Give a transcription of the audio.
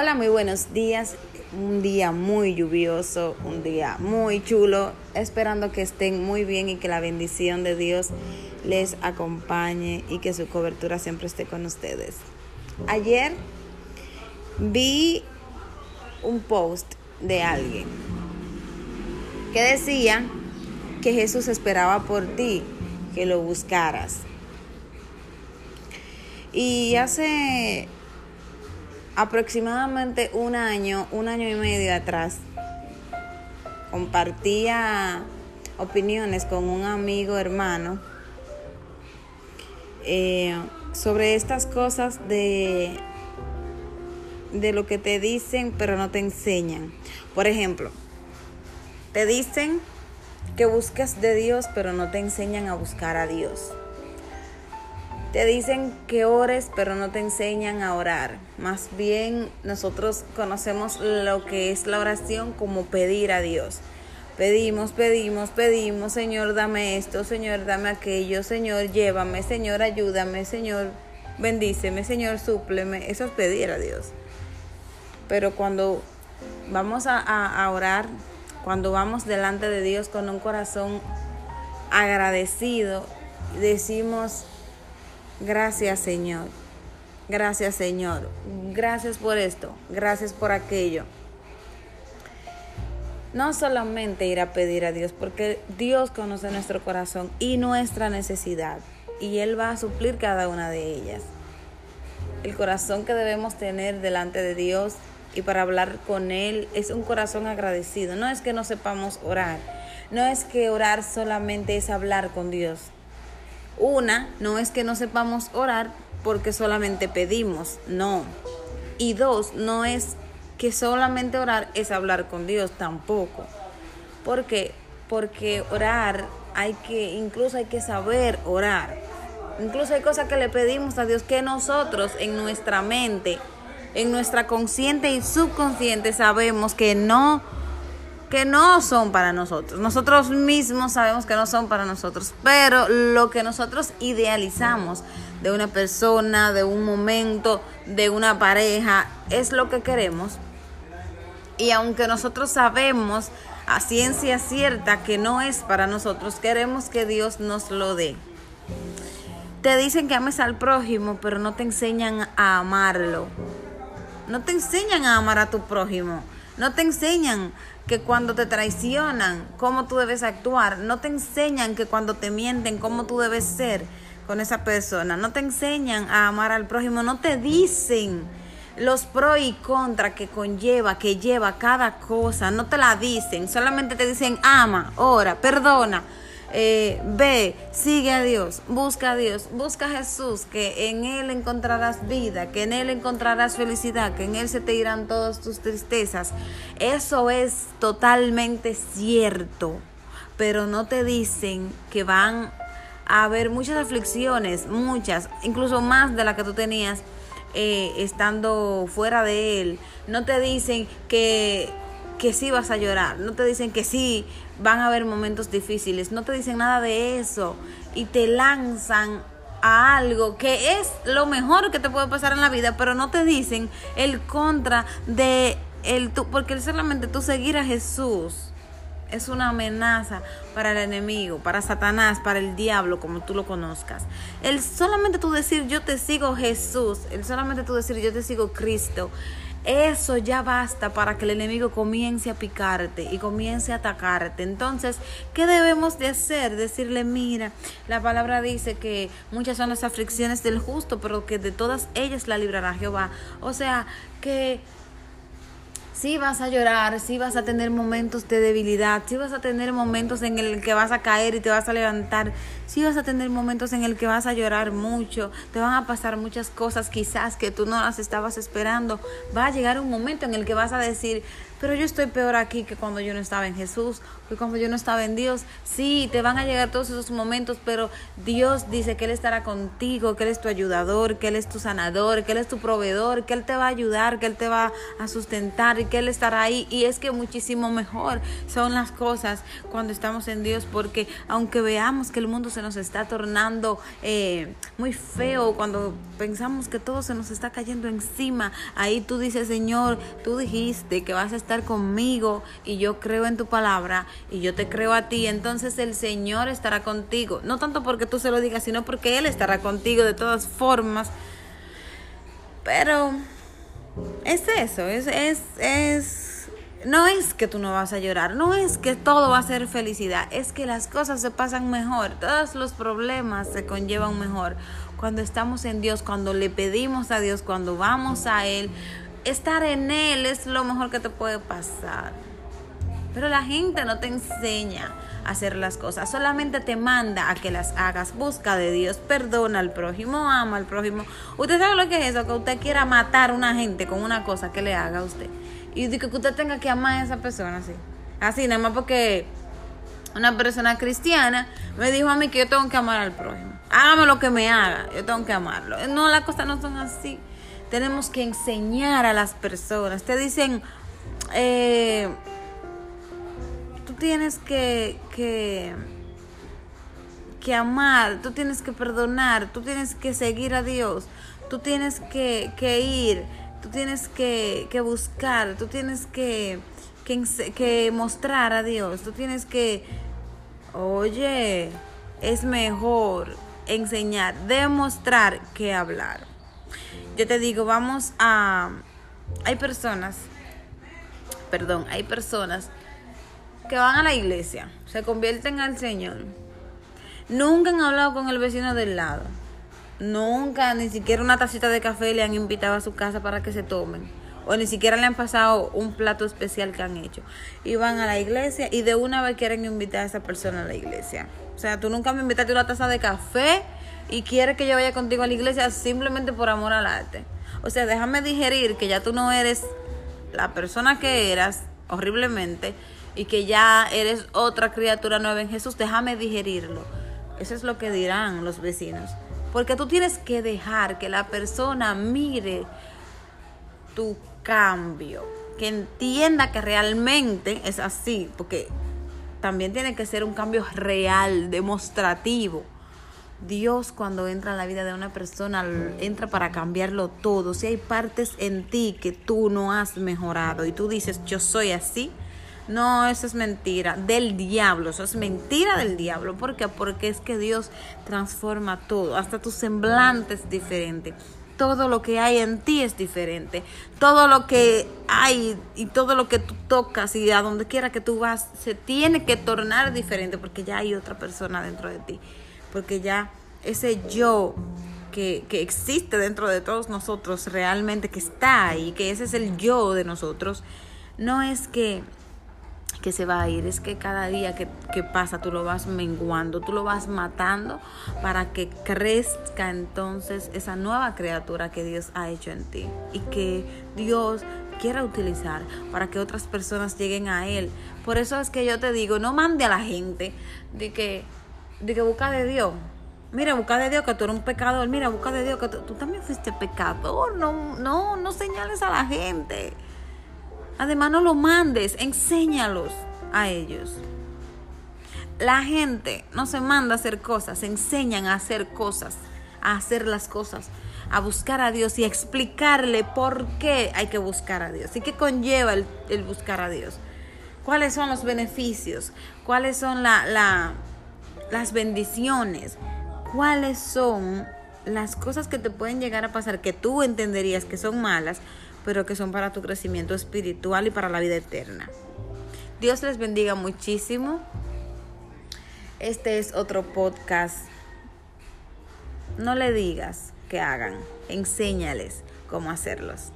Hola, muy buenos días. Un día muy lluvioso, un día muy chulo, esperando que estén muy bien y que la bendición de Dios les acompañe y que su cobertura siempre esté con ustedes. Ayer vi un post de alguien que decía que Jesús esperaba por ti, que lo buscaras. Y hace aproximadamente un año, un año y medio atrás, compartía opiniones con un amigo hermano eh, sobre estas cosas de, de lo que te dicen pero no te enseñan. Por ejemplo, te dicen que busques de Dios pero no te enseñan a buscar a Dios. Te dicen que ores, pero no te enseñan a orar. Más bien nosotros conocemos lo que es la oración como pedir a Dios. Pedimos, pedimos, pedimos, Señor, dame esto, Señor, dame aquello, Señor, llévame, Señor, ayúdame, Señor, bendíceme, Señor, súpleme. Eso es pedir a Dios. Pero cuando vamos a, a orar, cuando vamos delante de Dios con un corazón agradecido, decimos, Gracias Señor. Gracias Señor. Gracias por esto. Gracias por aquello. No solamente ir a pedir a Dios, porque Dios conoce nuestro corazón y nuestra necesidad. Y Él va a suplir cada una de ellas. El corazón que debemos tener delante de Dios y para hablar con Él es un corazón agradecido. No es que no sepamos orar. No es que orar solamente es hablar con Dios. Una, no es que no sepamos orar porque solamente pedimos, no. Y dos, no es que solamente orar es hablar con Dios, tampoco. ¿Por qué? Porque orar hay que, incluso hay que saber orar. Incluso hay cosas que le pedimos a Dios que nosotros en nuestra mente, en nuestra consciente y subconsciente sabemos que no que no son para nosotros. Nosotros mismos sabemos que no son para nosotros, pero lo que nosotros idealizamos de una persona, de un momento, de una pareja, es lo que queremos. Y aunque nosotros sabemos a ciencia cierta que no es para nosotros, queremos que Dios nos lo dé. Te dicen que ames al prójimo, pero no te enseñan a amarlo. No te enseñan a amar a tu prójimo. No te enseñan que cuando te traicionan, cómo tú debes actuar. No te enseñan que cuando te mienten, cómo tú debes ser con esa persona. No te enseñan a amar al prójimo. No te dicen los pros y contra que conlleva, que lleva cada cosa. No te la dicen. Solamente te dicen ama, ora, perdona eh, ve, sigue a Dios, busca a Dios, busca a Jesús, que en Él encontrarás vida, que en Él encontrarás felicidad, que en Él se te irán todas tus tristezas. Eso es totalmente cierto, pero no te dicen que van a haber muchas aflicciones, muchas, incluso más de las que tú tenías eh, estando fuera de Él. No te dicen que que sí vas a llorar, no te dicen que sí van a haber momentos difíciles, no te dicen nada de eso y te lanzan a algo que es lo mejor que te puede pasar en la vida, pero no te dicen el contra de el tú, porque solamente tú seguir a Jesús es una amenaza para el enemigo, para Satanás, para el diablo, como tú lo conozcas. El solamente tú decir yo te sigo Jesús, el solamente tú decir yo te sigo Cristo, eso ya basta para que el enemigo comience a picarte y comience a atacarte. Entonces, ¿qué debemos de hacer? Decirle, mira, la palabra dice que muchas son las aflicciones del justo, pero que de todas ellas la librará Jehová. O sea, que sí vas a llorar, sí vas a tener momentos de debilidad, sí vas a tener momentos en el que vas a caer y te vas a levantar, sí vas a tener momentos en el que vas a llorar mucho, te van a pasar muchas cosas quizás que tú no las estabas esperando. Va a llegar un momento en el que vas a decir, pero yo estoy peor aquí que cuando yo no estaba en Jesús, que cuando yo no estaba en Dios. Sí, te van a llegar todos esos momentos, pero Dios dice que Él estará contigo, que Él es tu ayudador, que Él es tu sanador, que Él es tu proveedor, que Él te va a ayudar, que Él te va a sustentar y que Él estará ahí. Y es que muchísimo mejor son las cosas cuando estamos en Dios, porque aunque veamos que el mundo se nos está tornando eh, muy feo, cuando pensamos que todo se nos está cayendo encima, ahí tú dices, Señor, tú dijiste que vas a estar conmigo y yo creo en tu palabra y yo te creo a ti, entonces el Señor estará contigo. No tanto porque tú se lo digas, sino porque Él estará contigo de todas formas. Pero es eso, es, es, es, no es que tú no vas a llorar, no es que todo va a ser felicidad, es que las cosas se pasan mejor, todos los problemas se conllevan mejor cuando estamos en Dios, cuando le pedimos a Dios, cuando vamos a Él. Estar en Él es lo mejor que te puede pasar. Pero la gente no te enseña a hacer las cosas, solamente te manda a que las hagas. Busca de Dios, perdona al prójimo, ama al prójimo. Usted sabe lo que es eso, que usted quiera matar a una gente con una cosa que le haga a usted. Y que usted tenga que amar a esa persona así. Así, nada más porque una persona cristiana me dijo a mí que yo tengo que amar al prójimo. Hágame lo que me haga, yo tengo que amarlo. No, las cosas no son así. Tenemos que enseñar a las personas. Te dicen, eh, tienes que, que, que amar, tú tienes que perdonar, tú tienes que seguir a Dios, tú tienes que, que ir, tú tienes que, que buscar, tú tienes que, que, que mostrar a Dios, tú tienes que, oye, es mejor enseñar, demostrar que hablar. Yo te digo, vamos a... Hay personas, perdón, hay personas que van a la iglesia, se convierten al Señor, nunca han hablado con el vecino del lado, nunca ni siquiera una tacita de café le han invitado a su casa para que se tomen, o ni siquiera le han pasado un plato especial que han hecho, y van a la iglesia y de una vez quieren invitar a esa persona a la iglesia. O sea, tú nunca me invitaste una taza de café y quieres que yo vaya contigo a la iglesia simplemente por amor al arte. O sea, déjame digerir que ya tú no eres la persona que eras horriblemente y que ya eres otra criatura nueva en Jesús, déjame digerirlo. Eso es lo que dirán los vecinos. Porque tú tienes que dejar que la persona mire tu cambio, que entienda que realmente es así, porque también tiene que ser un cambio real, demostrativo. Dios cuando entra en la vida de una persona entra para cambiarlo todo. Si hay partes en ti que tú no has mejorado y tú dices yo soy así, no, eso es mentira del diablo, eso es mentira del diablo. ¿Por qué? Porque es que Dios transforma todo, hasta tu semblante es diferente. Todo lo que hay en ti es diferente. Todo lo que hay y todo lo que tú tocas y a donde quiera que tú vas se tiene que tornar diferente porque ya hay otra persona dentro de ti. Porque ya ese yo que, que, existe dentro de todos nosotros realmente, que está ahí, que ese es el yo de nosotros, no es que que se va a ir, es que cada día que, pasa tú lo vas menguando, tú lo vas matando para que crezca entonces esa nueva criatura que Dios ha hecho en ti y que Dios quiera utilizar para que otras personas lleguen a Él. Por eso es que yo te digo, no mande a la gente de que, de que busca de Dios. Mira, busca de Dios que tú eres un pecador. Mira, busca de Dios que tú, tú también fuiste pecador. No, no, no señales a la gente. Además, no lo mandes, enséñalos a ellos. La gente no se manda a hacer cosas, se enseñan a hacer cosas, a hacer las cosas, a buscar a Dios y a explicarle por qué hay que buscar a Dios y qué conlleva el, buscar a Dios. ¿Cuáles son los beneficios? ¿Cuáles son la, las bendiciones? ¿Cuáles son las cosas que te pueden llegar a pasar que tú entenderías que son malas, pero que son para tu crecimiento espiritual y para la vida eterna. Dios les bendiga muchísimo. Este es otro podcast. No le digas que hagan, enséñales cómo hacerlos.